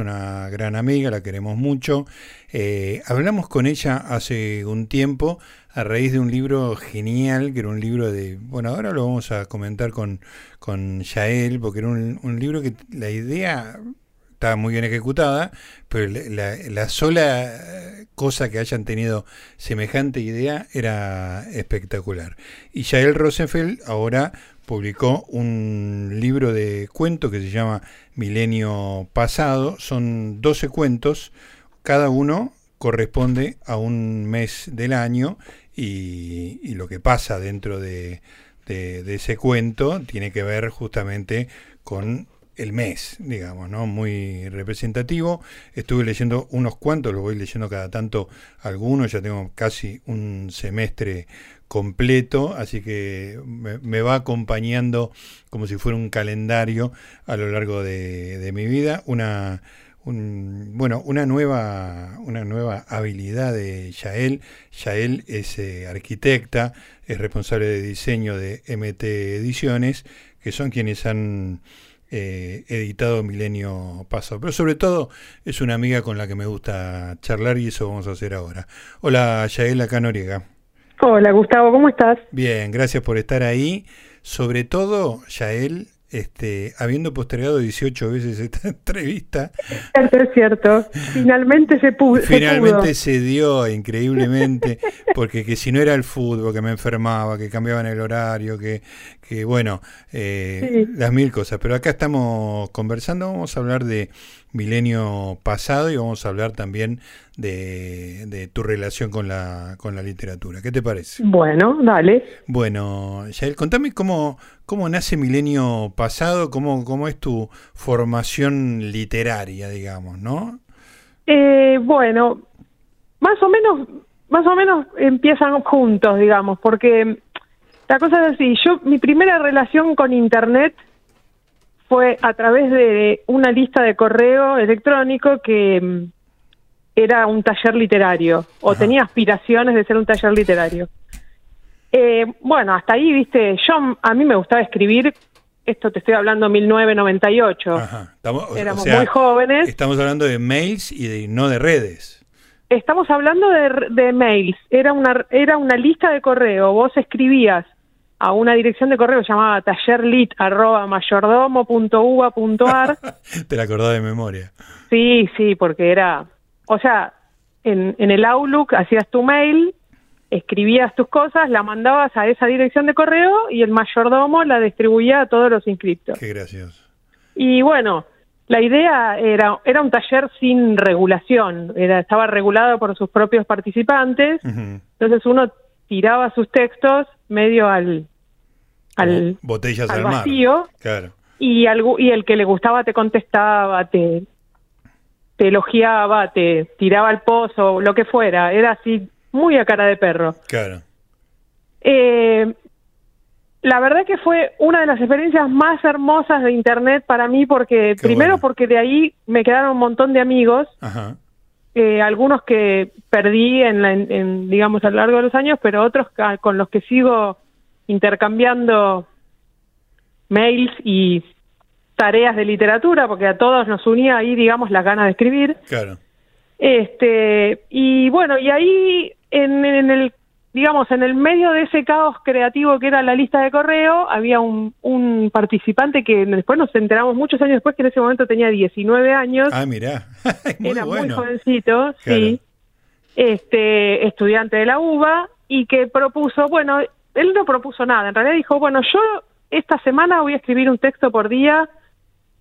una gran amiga, la queremos mucho. Eh, hablamos con ella hace un tiempo a raíz de un libro genial, que era un libro de, bueno, ahora lo vamos a comentar con, con Yael, porque era un, un libro que la idea estaba muy bien ejecutada, pero la, la, sola cosa que hayan tenido semejante idea era espectacular. Y Yael Rosenfeld ahora publicó un libro de cuentos que se llama Milenio Pasado. Son 12 cuentos, cada uno corresponde a un mes del año y, lo que pasa dentro de, de, ese cuento tiene que ver justamente con el mes, digamos, ¿no? Muy representativo. Estuve leyendo unos cuantos, los voy leyendo cada tanto algunos, ya tengo casi un semestre completo, así que me, va acompañando como si fuera un calendario a lo largo de, mi vida. Una, bueno, una nueva, una nueva habilidad de Yael. Yael es eh, arquitecta, es responsable de diseño de MT Ediciones, que son quienes han eh, editado Milenio Paso. Pero sobre todo es una amiga con la que me gusta charlar y eso vamos a hacer ahora. Hola Yael, acá Noriega. Hola Gustavo, ¿cómo estás? Bien, gracias por estar ahí. Sobre todo, Yael, este, habiendo postergado 18 veces esta entrevista. Es cierto, es cierto. Finalmente se pudo. Finalmente se, dio, increíblemente, porque que si no era el fútbol, que me enfermaba, que cambiaban el horario, que, que bueno, eh, las mil cosas. Pero acá estamos conversando, vamos a hablar de milenio pasado y vamos a hablar también de, tu relación con la, con la literatura. ¿Qué te parece? Bueno, dale. Bueno, Yael, contame cómo, cómo nace Milenio Pasado, cómo, cómo es tu formación literaria, digamos, ¿no? Eh, bueno, más o menos, más o menos empiezan juntos, digamos, porque la cosa es así, yo, mi primera relación con Internet fue a través de una lista de correo electrónico que mm, era un taller literario o tenía aspiraciones de ser un taller literario. Eh, bueno, hasta ahí, viste, yo a mí me gustaba escribir, esto te estoy hablando 1998, Ajá. éramos muy jóvenes. Estamos hablando de mails y de, no de redes. Estamos hablando de, de mails, era una, era una lista de correo, vos escribías a una dirección de correo llamada tallerlit@mayordomo.uva.ar. Te la acordás de memoria. Sí, sí, porque era, o sea, en, en el Outlook hacías tu mail, escribías tus cosas, la mandabas a esa dirección de correo y el mayordomo la distribuía a todos los inscriptos. Qué gracioso. Y bueno, la idea era, era un taller sin regulación, era, estaba regulado por sus propios participantes, entonces uno tiraba sus textos medio al, al, botellas al, vacío claro. y, y el que le gustaba te contestaba, te, te elogiaba, te tiraba al pozo, lo que fuera, era así muy a cara de perro. Claro. Eh, la verdad que fue una de las experiencias más hermosas de internet para mí porque primero porque de ahí me quedaron un montón de amigos Ajá. Eh, algunos que perdí en, en, digamos a lo largo de los años pero otros con los que sigo intercambiando mails y tareas de literatura, porque a todos nos unía ahí, digamos, las ganas de escribir. Claro. Este, y bueno, y ahí en, el digamos, en el medio de ese caos creativo que era la lista de correo, había un, un participante que después nos enteramos muchos años después que en ese momento tenía 19 años. Ah, mirá. era muy jovencito, sí. Este, estudiante de la UBA y que propuso, bueno, él no propuso nada, en realidad dijo, bueno, yo esta semana voy a escribir un texto por día,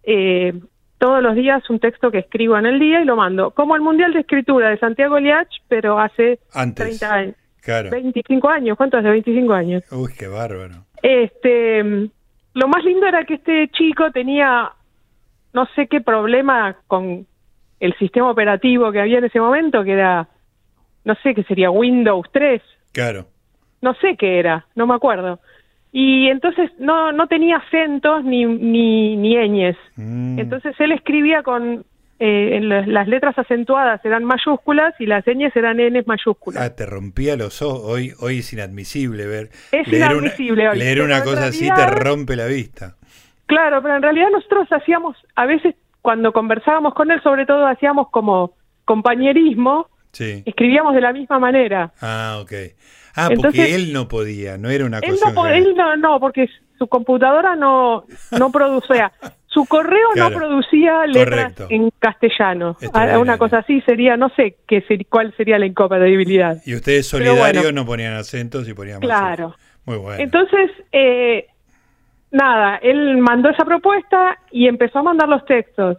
eh, todos los días un texto que escribo en el día y lo mando, como el Mundial de Escritura de Santiago Liach, pero hace 30 años. Claro. 25 años, ¿cuánto hace 25 años? Uy, qué bárbaro. Este, lo más lindo era que este chico tenía no sé qué problema con el sistema operativo que había en ese momento, que era, no sé qué sería Windows 3. Claro no sé qué era, no me acuerdo. Y entonces no, no tenía acentos ni, ni, ni ñes. Mm. Entonces él escribía con eh, las letras acentuadas eran mayúsculas y las ñes eran N mayúsculas. Ah, te rompía los ojos. Hoy, hoy es inadmisible ver. Es leer inadmisible una, Leer una cosa así te rompe la vista. Claro, pero en realidad nosotros hacíamos, a veces cuando conversábamos con él, sobre todo hacíamos como compañerismo, Sí. escribíamos de la misma manera. Ah, ok. Ah, porque Entonces- él no podía, no era una Él cosa. no, él no, no, porque su computadora no, no producía, su correo Claro. no producía letras Correcto. en castellano. Una cosa así sería, no sé qué ser- cuál sería la incompatibilidad. Y ustedes solidarios bueno. no ponían acentos y ponían Claro. Muy bueno. Entonces, eh, nada, él mandó esa propuesta y empezó a mandar los textos.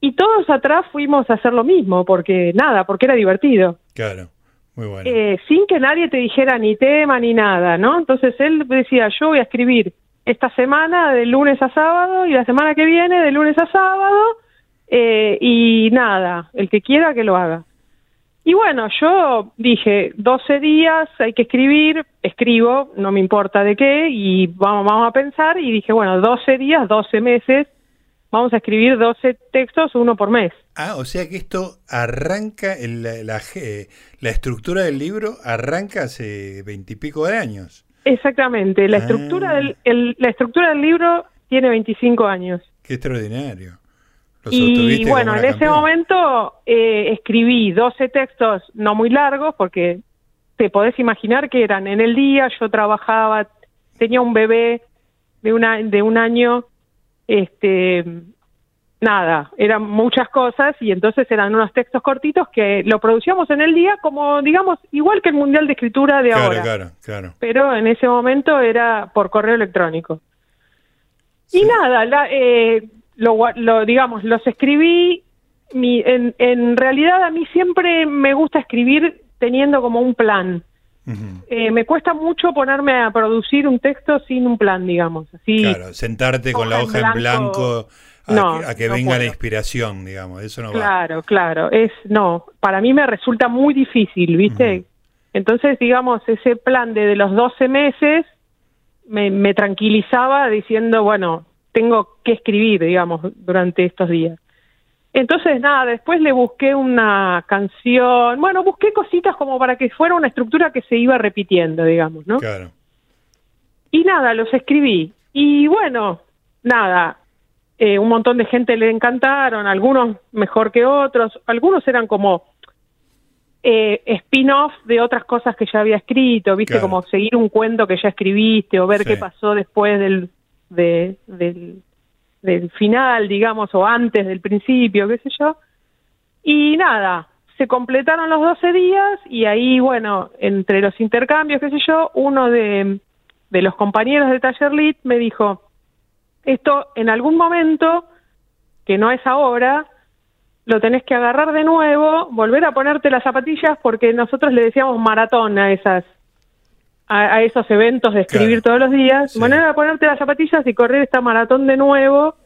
Y todos atrás fuimos a hacer lo mismo, porque nada, porque era divertido. claro. Muy bueno. Eh, sin que nadie te dijera ni tema ni nada, ¿no? Entonces él decía, yo voy a escribir esta semana de lunes a sábado y la semana que viene de lunes a sábado eh, y nada, el que quiera que lo haga. Y bueno, yo dije, 12 días hay que escribir, escribo, no me importa de qué, y vamos, vamos a pensar, y dije, bueno, 12 días, 12 meses, vamos a escribir 12 textos, uno por mes. Ah, o sea que esto arranca, la, la, eh, la estructura del libro arranca hace veintipico de años. Exactamente, la Ah. estructura del el- la estructura del libro tiene 25 años. Qué extraordinario. Y bueno, en ese momento eh, escribí 12 textos no muy largos porque te podés imaginar que eran en el día, yo trabajaba, tenía un bebé de una de un año este nada, eran muchas cosas y entonces eran unos textos cortitos que lo producíamos en el día como digamos igual que el Mundial de Escritura de Claro, ahora claro, claro. pero en ese momento era por correo electrónico. Sí. Y nada, la, eh, lo, lo, digamos, los escribí. Mi, en, en realidad a mí siempre me gusta escribir teniendo como un plan. Eh, me cuesta mucho ponerme a producir un texto sin un plan, digamos. Así, Claro, sentarte con la hoja en blanco a, No, que, a que no venga la inspiración, digamos. Eso no va. Claro, claro. Es no, para mí me resulta muy difícil, ¿viste? Entonces, digamos, ese plan de, de los 12 meses me, me tranquilizaba diciendo, bueno, tengo que escribir, digamos, durante estos días. Entonces, nada, después le busqué una canción, bueno, busqué cositas como para que fuera una estructura que se iba repitiendo, digamos, ¿no? Claro. Y nada, los escribí. Y bueno, nada, eh, un montón de gente le encantaron, algunos mejor que otros, algunos eran como eh, spin-off de otras cosas que ya había escrito, viste, Claro. como seguir un cuento que ya escribiste o ver Sí. qué pasó después del, de- del, del final, digamos, o antes del principio, qué sé yo. Y nada, se completaron los 12 días y ahí, bueno, entre los intercambios, qué sé yo, uno de, de los compañeros de Taller Lit me dijo, esto en algún momento, que no es ahora, lo tenés que agarrar de nuevo, volver a ponerte las zapatillas, porque nosotros le decíamos maratón a esas a, a esos eventos de escribir Claro. todos los días, Sí. volver a ponerte las zapatillas y correr esta maratón de nuevo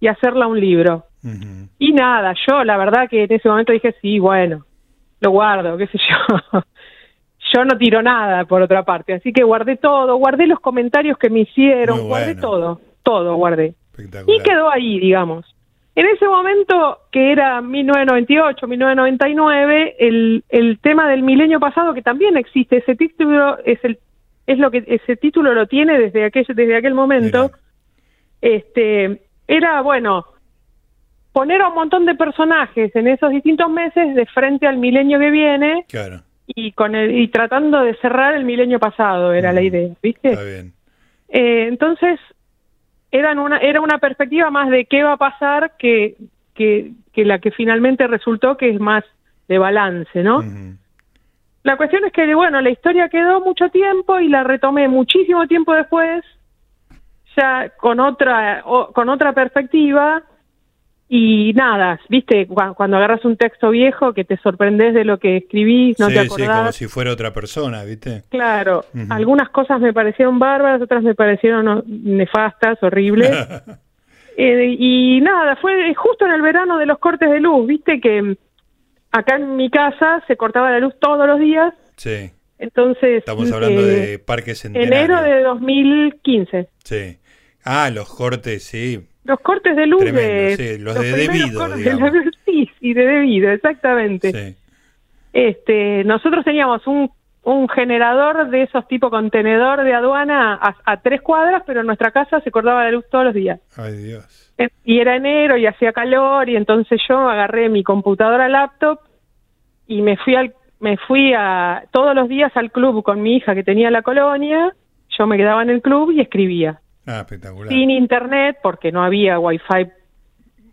y hacerla un libro. Y nada, yo la verdad que en ese momento dije, sí, bueno, lo guardo, qué sé yo. yo no tiro nada, por otra parte. Así que guardé todo, guardé los comentarios que me hicieron, Muy guardé bueno. todo, todo guardé. Y quedó ahí, digamos. En ese momento, que era 1998, 1999, el, el tema del milenio pasado, que también existe, ese título es el es lo que ese título lo tiene desde aquel desde aquel momento. Mirá. Este era bueno poner a un montón de personajes en esos distintos meses de frente al milenio que viene Claro, y con el y tratando de cerrar el milenio pasado era la Mm. idea, ¿viste? está bien. Eh, entonces, eran una, era una perspectiva más de qué va a pasar que, que, que la que finalmente resultó que es más de balance, ¿no? La cuestión es que, bueno, la historia quedó mucho tiempo y la retomé muchísimo tiempo después, ya con otra, o- con otra perspectiva. Y nada, viste, Cu- cuando agarras un texto viejo que te sorprendes de lo que escribís, no sí, te sí, acordás. como si fuera otra persona, ¿viste? Claro, algunas cosas me parecieron bárbaras, otras me parecieron nefastas, horribles. Eh, y nada, fue justo en el verano de los cortes de luz, viste que acá en mi casa se cortaba la luz todos los días, sí, entonces... estamos hablando eh, de Parque Centenario. Enero de 2015. Sí. Ah, los cortes, sí. Los cortes de luz Tremendo, de... sí, los de primeros debido, de luz, sí, sí, de debido, exactamente. Sí. Este, nosotros teníamos un, un generador de esos tipo contenedor de aduana a, a tres cuadras, pero en nuestra casa se cortaba la luz todos los días. Ay, Dios. y era enero y hacía calor y entonces yo agarré mi computadora laptop y me fui al me fui a todos los días al club con mi hija que tenía la colonia, yo me quedaba en el club y escribía. Ah, espectacular. Sin internet porque no había wifi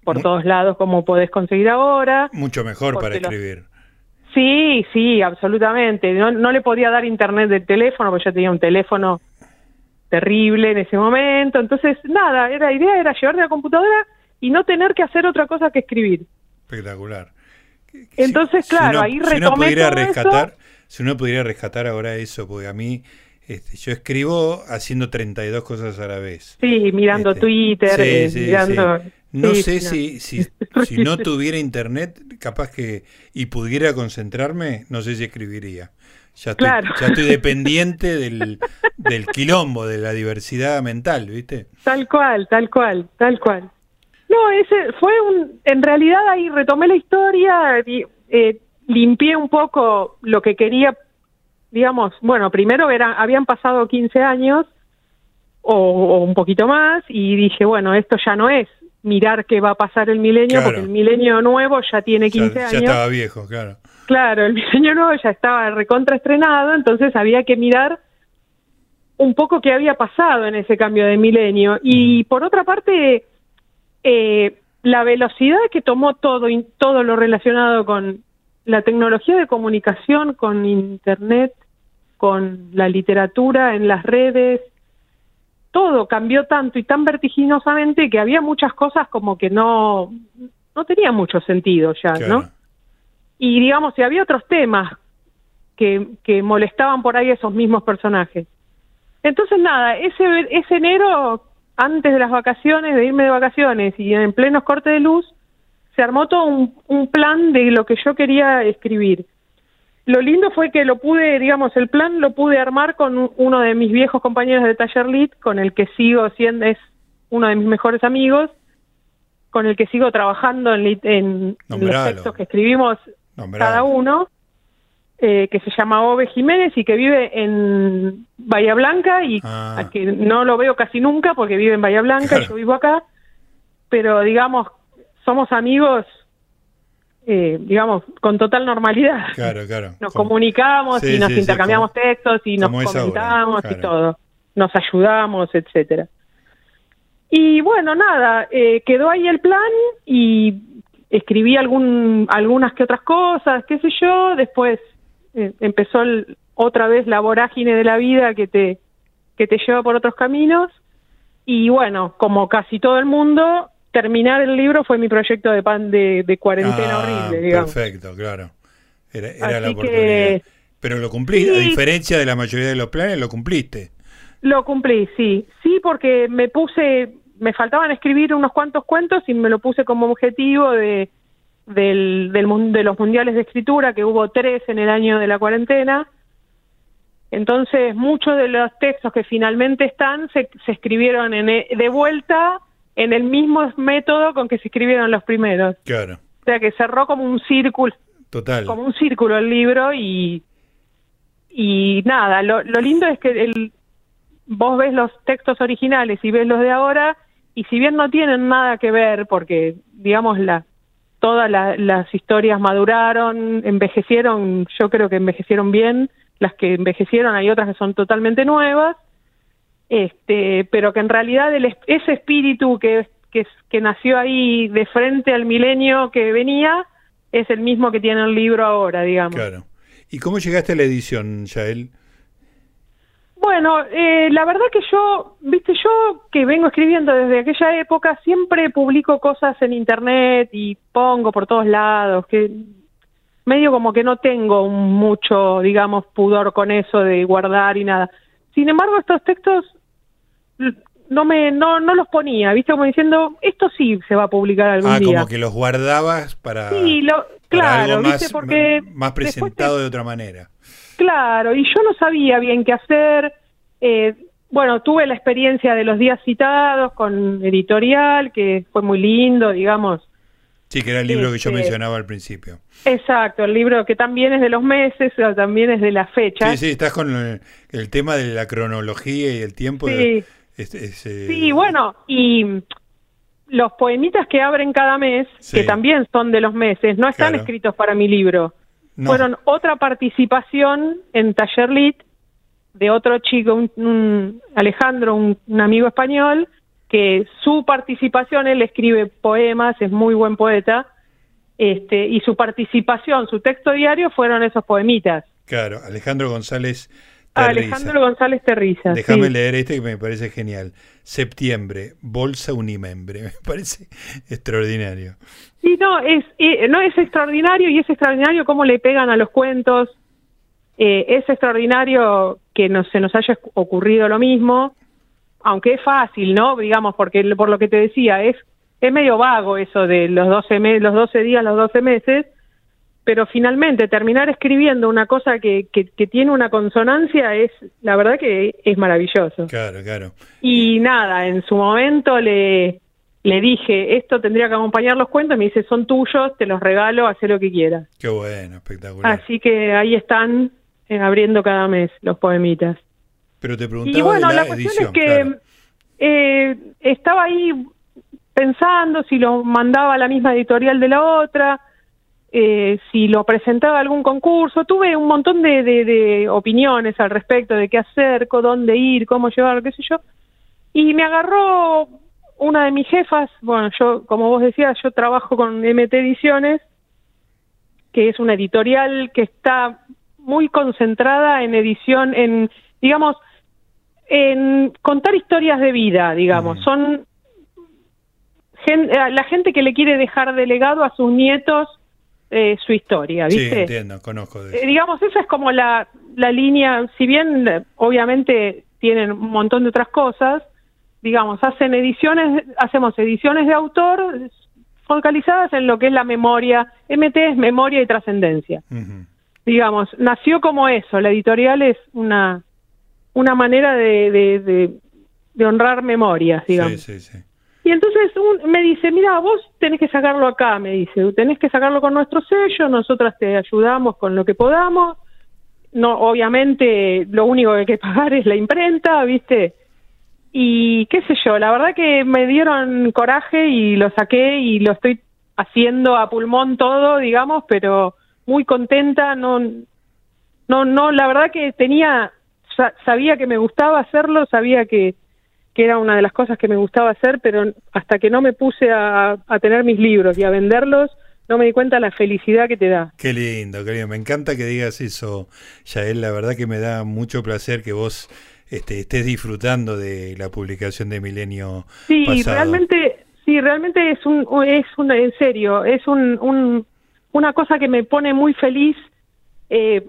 por todos lados como podés conseguir ahora. Mucho mejor para escribir. Sí, sí, absolutamente. No, no le podía dar internet del teléfono porque yo tenía un teléfono terrible en ese momento. Entonces, nada, era, la idea era llevar la computadora y no tener que hacer otra cosa que escribir. Espectacular. Entonces, claro, ahí retomé si uno pudiera rescatar, Si uno pudiera rescatar ahora eso, porque a mí este, yo escribo haciendo 32 cosas a la vez. Sí, mirando este, Twitter, eh, mirando... No sé Si, si, si, no tuviera internet, capaz que, y pudiera concentrarme, no sé si escribiría. Ya estoy, ya estoy dependiente del, del quilombo, de la diversidad mental, ¿viste? Tal cual, tal cual, tal cual. No, ese fue un. En realidad ahí retomé la historia, eh, limpié un poco lo que quería, digamos. Bueno, primero era, habían pasado 15 años o, un poquito más y dije, bueno, esto ya no es mirar qué va a pasar el milenio, porque el milenio nuevo ya tiene 15 años. Ya estaba viejo, claro. Claro, el diseño nuevo ya estaba recontraestrenado, entonces había que mirar un poco qué había pasado en ese cambio de milenio. Y por otra parte, eh, la velocidad que tomó todo, todo lo relacionado con la tecnología de comunicación, con Internet, con la literatura en las redes, todo cambió tanto y tan vertiginosamente que había muchas cosas como que no, no tenía mucho sentido ya, ¿no? y digamos, si había otros temas que, que molestaban por ahí a esos mismos personajes. Entonces, nada, ese, ese enero, antes de las vacaciones, de irme de vacaciones y en plenos corte de luz, se armó todo un, un plan de lo que yo quería escribir. Lo lindo fue que lo pude, digamos, el plan lo pude armar con uno de mis viejos compañeros de Taller Lit, con el que sigo siendo, es uno de mis mejores amigos, con el que sigo trabajando en, en los textos que escribimos cada uno, eh, que se llama Ove Jiménez y que vive en Bahía Blanca y ah. que no lo veo casi nunca porque vive en Bahía Blanca y yo vivo acá, pero digamos, somos amigos, eh, digamos, con total normalidad. Claro, claro. Nos comunicamos y nos intercambiamos textos y nos comentamos y todo. Nos ayudamos, etcétera. Y bueno, nada, eh, quedó ahí el plan y escribí algún, algunas que otras cosas, qué sé yo, después eh, empezó otra vez la vorágine de la vida que te, que te lleva por otros caminos y bueno, como casi todo el mundo, terminar el libro fue mi proyecto de pan de, cuarentena ah, horrible, digamos. Perfecto, claro. Era, la oportunidad. Pero lo cumpliste, a diferencia de la mayoría de los planes, lo cumpliste. Lo cumplí, sí. Sí, porque me puse, me faltaban escribir unos cuantos cuentos y me lo puse como objetivo de, del, del, de los mundiales de escritura, que hubo tres en el año de la cuarentena. Entonces, muchos de los textos que finalmente están se, se escribieron en, e, de vuelta en el mismo método con que se escribieron los primeros. Claro. O sea, que cerró como un círculo. Total. Como un círculo el libro y, y nada, lo, lo lindo es que el, vos ves los textos originales y ves los de ahora y si bien no tienen nada que ver porque digamos la todas las historias maduraron, envejecieron, yo creo que envejecieron bien, las que envejecieron hay otras que son totalmente nuevas, este, pero que en realidad el, ese espíritu que, que, que nació ahí de frente al milenio que venía es el mismo que tiene el libro ahora, digamos. Claro. ¿Y cómo llegaste a la edición, Yael? Bueno, eh, la verdad que yo, viste, yo que vengo escribiendo desde aquella época, siempre publico cosas en internet y pongo por todos lados, que medio como que no tengo mucho, digamos, pudor con eso de guardar y nada. Sin embargo, estos textos no me no no los ponía, viste como diciendo, esto sí se va a publicar algún ah, día. como que los guardabas para Sí, lo, claro, ¿viste? porque más presentado de otra manera. Claro, y yo no sabía bien qué hacer. Eh, bueno, tuve la experiencia de los días citados con editorial, que fue muy lindo, digamos. Sí, que era el libro que yo este, mencionaba al principio. Exacto, el libro que también es de los meses, también es de la fecha. Sí, sí, estás con el, tema de la cronología y el tiempo. Sí, este, sí bueno, y los poemitas que abren cada mes, Sí. que también son de los meses, no están Claro. escritos para mi libro. No. Fueron otra participación en Taller Lit de otro chico, un, un Alejandro, un, un amigo español, que su participación, él escribe poemas, es muy buen poeta, este, y su participación, su texto diario fueron esos poemitas. Claro, Alejandro González Terriza. Alejandro González Terriza. Déjame sí. leer este que me parece genial. Septiembre, Bolsa Unimembre. Me parece extraordinario. Sí, no, es, eh, no es extraordinario y es extraordinario cómo le pegan a los cuentos. Eh, es extraordinario que no, se nos haya ocurrido lo mismo, aunque es fácil, ¿no? Digamos, porque por lo que te decía, es, es medio vago eso de los 12, me- los 12 días, los 12 meses, pero finalmente terminar escribiendo una cosa que, que, que tiene una consonancia es, la verdad que es maravilloso. Claro, claro. Y nada, en su momento le, le dije, esto tendría que acompañar los cuentos, me dice, son tuyos, te los regalo, haz lo que quieras. Qué bueno, espectacular. Así que ahí están eh, abriendo cada mes los poemitas. Pero te preguntaba Y bueno, de la, la, cuestión edición. es que claro. eh, estaba ahí pensando si lo mandaba a la misma editorial de la otra, eh, si lo presentaba a algún concurso. Tuve un montón de, de- de opiniones al respecto de qué hacer, co- dónde ir, cómo llevarlo, qué sé yo. Y me agarró una de mis jefas, bueno, yo, como vos decías, yo trabajo con MT Ediciones, que es una editorial que está muy concentrada en edición, en, digamos, en contar historias de vida, digamos. Mm. Son eh, la gente que le quiere dejar de legado a sus nietos eh, su historia, Sí, ¿viste? entiendo, conozco de Eh, eso. digamos, esa es como la, la línea, si bien eh, obviamente tienen un montón de otras cosas, digamos, hacen ediciones, hacemos ediciones de autor focalizadas en lo que es la memoria, MT es memoria y trascendencia. Digamos, nació como eso, la editorial es una, una manera de, de, de, de honrar memorias, digamos. Sí, sí, sí. Y entonces un- me dice, mira, vos tenés que sacarlo acá, me dice, tenés que sacarlo con nuestro sello, nosotras te ayudamos con lo que podamos. No, obviamente lo único que hay que pagar es la imprenta, ¿viste? Y qué sé yo, la verdad que me dieron coraje y lo saqué y lo estoy haciendo a pulmón todo, digamos, pero muy contenta, no no no, la verdad que tenía sa- sabía que me gustaba hacerlo, sabía que que era una de las cosas que me gustaba hacer, pero hasta que no me puse a, a tener mis libros y a venderlos, no me di cuenta la felicidad que te da. Qué lindo, qué lindo. Me encanta que digas eso, Yael. La verdad que me da mucho placer que vos este, estés disfrutando de la publicación de Milenio Sí, pasado. realmente, sí, realmente es un, es un, en serio, es un, un- una cosa que me pone muy feliz. Eh,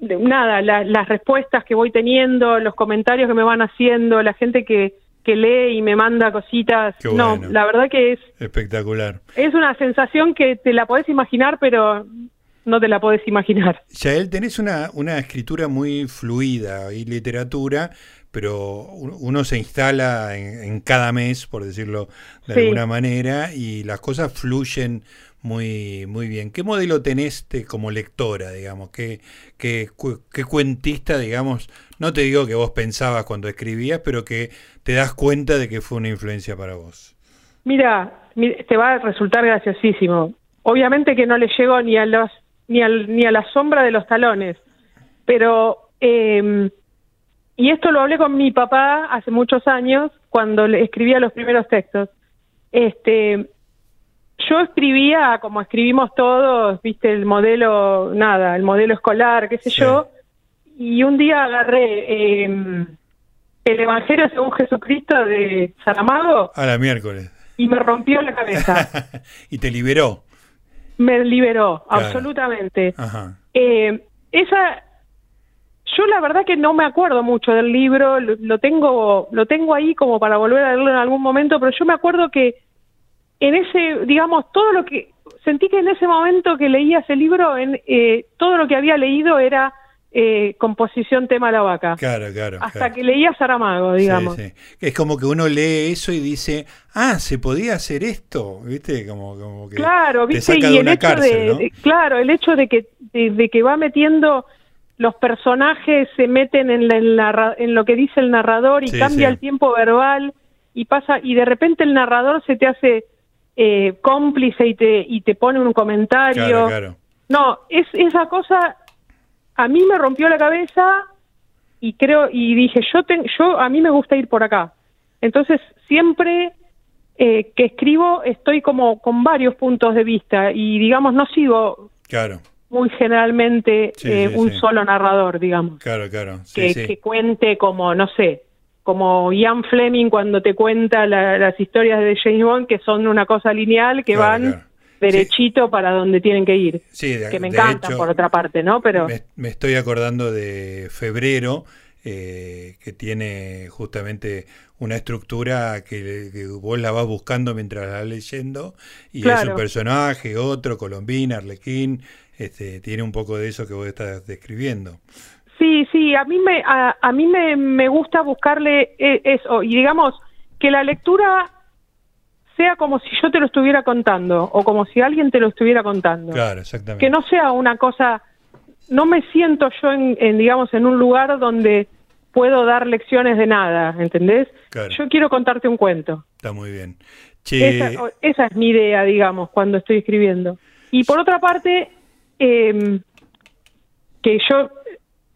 nada, la- las respuestas que voy teniendo, los comentarios que me van haciendo, la gente que, que lee y me manda cositas. Qué No, bueno. la verdad que es, Espectacular. es una sensación que te la podés imaginar, pero no te la podés imaginar. Yael, tenés una, una escritura muy fluida y literatura, pero un- uno se instala en, en cada mes, por decirlo de Sí. alguna manera, y las cosas fluyen muy, muy bien. ¿Qué modelo tenés como lectora, digamos? ¿Qué, qué, cu- qué cuentista, digamos? No te digo que vos pensabas cuando escribías, pero que te das cuenta de que fue una influencia para vos. Mira, mi- te va a resultar graciosísimo. Obviamente que no le llegó ni a los ni al, ni a la sombra de los talones, pero eh, y esto lo hablé con mi papá hace muchos años cuando le escribía los primeros textos. Este, yo escribía como escribimos todos, viste el modelo nada, el modelo escolar, qué sé Sí. yo, y un día agarré eh, el Evangelio según Jesucristo de Saramago A la miércoles. y me rompió la cabeza. y te liberó. me liberó, Claro. absolutamente. Ajá. Eh, esa, yo la verdad que no me acuerdo mucho del libro, lo, lo tengo, lo tengo ahí como para volver a leerlo en algún momento, pero yo me acuerdo que en ese, digamos, todo lo que sentí que en ese momento que leía ese libro, en eh, todo lo que había leído era eh, composición tema la vaca, Claro, claro. hasta claro. que leía Saramago, digamos. Sí, sí. Es como que uno lee eso y dice, ah, se podía hacer esto, ¿viste? Como, como que Claro, te viste, saca y de el una hecho cárcel, de, ¿no? de- claro, el hecho de que de, de que va metiendo los personajes se meten en, la- en la ra- en lo que dice el narrador y Sí, cambia sí. el tiempo verbal y pasa y de repente el narrador se te hace eh, cómplice y te y te pone un comentario. Claro, claro. No, es esa cosa a mí me rompió la cabeza y creo y dije yo ten, yo a mí me gusta ir por acá. Entonces siempre eh, que escribo estoy como con varios puntos de vista y digamos no sigo Claro, muy generalmente Sí, eh, sí, un sí. solo narrador, digamos, claro, claro. Que cuente como, no sé, como Ian Fleming cuando te cuenta la- las historias de James Bond, que son una cosa lineal, que Claro, van claro. derechito para donde tienen que ir. Sí, de- que me hecho, por otra parte, ¿no? Pero Me, me estoy acordando de febrero, eh, que tiene justamente una estructura que, que vos la vas buscando mientras la vas leyendo, y es un personaje, otro, Colombina, Arlequín, este, tiene un poco de eso que vos estás describiendo. Sí, sí, a mí me a, a mí me, me gusta buscarle eh, eso y digamos que la lectura sea como si yo te lo estuviera contando o como si alguien te lo estuviera contando. Claro, exactamente. Que no sea una cosa no me siento yo en, en, digamos en un lugar donde puedo dar lecciones de nada, ¿entendés? Claro. Yo quiero contarte un cuento. Está muy bien. Che, Esa, esa es mi idea, digamos, cuando estoy escribiendo. Y por otra parte, eh, que yo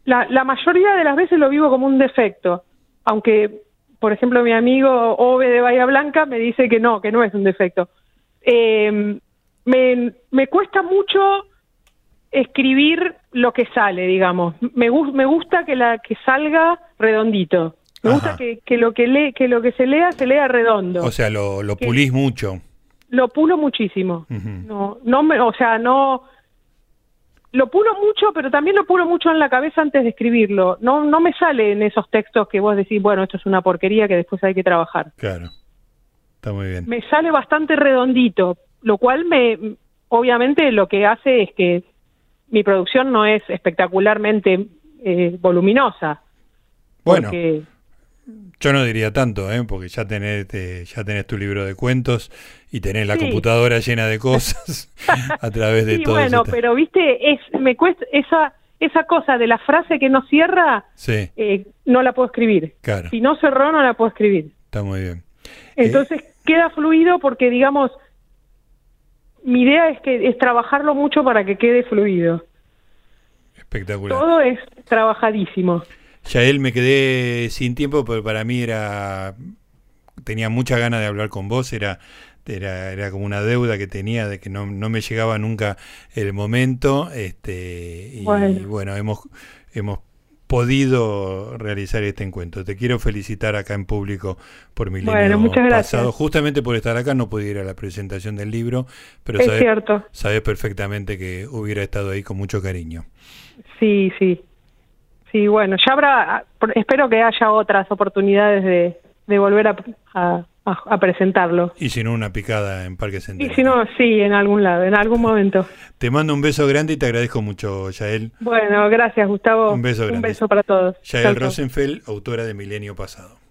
la, la mayoría de las veces lo vivo como un defecto, aunque, por ejemplo, mi amigo Ove de Bahía Blanca me dice que no, que no es un defecto. Eh, me, me cuesta mucho escribir lo que sale, digamos. Me, me gusta que la que salga redondito. Me Ajá. gusta que, que lo que lee, que lo que se lea se lea redondo o sea, lo, lo pulís mucho. lo pulo muchísimo. No, no me, o sea, no lo pulo mucho, pero también lo pulo mucho en la cabeza antes de escribirlo. No, no me sale en esos textos que vos decís, bueno, esto es una porquería que después hay que trabajar. Claro. Está muy bien. Me sale bastante redondito, lo cual me, obviamente, lo que hace es que mi producción no es espectacularmente eh, voluminosa. Bueno, porque- yo no diría tanto, ¿eh? porque ya tenés, te- ya tenés tu libro de cuentos y tenés la computadora llena de cosas a través de sí, todo bueno, ese- pero viste, es, me cuesta esa esa cosa de la frase que no cierra, Sí, eh, no la puedo escribir. claro. Si no cerró, no la puedo escribir. Está muy bien. Eh, Entonces queda fluido porque, digamos, mi idea es que es trabajarlo mucho para que quede fluido. Espectacular. Todo es trabajadísimo. Ya él me quedé sin tiempo, pero para mí era. Tenía mucha ganas de hablar con vos, era, era, era como una deuda que tenía de que no, no me llegaba nunca el momento. Este, y bueno, Bueno. hemos, hemos podido realizar este encuentro. Te quiero felicitar acá en público por Milenio Bueno, muchas gracias. pasado. Justamente por estar acá no pude ir a la presentación del libro, pero es sabes, sabes perfectamente que hubiera estado ahí con mucho cariño. Sí, sí. Sí, bueno, ya habrá, espero que haya otras oportunidades de, de volver a, a- a- presentarlo. Y si no, una picada en Parque Y Central. si no, sí, en algún lado, en algún momento. Te mando un beso grande y te agradezco mucho, Yael. Bueno, gracias, Gustavo. Un beso grande. Un beso para todos. Yael. Rosenfeld, autora de Milenio Pasado.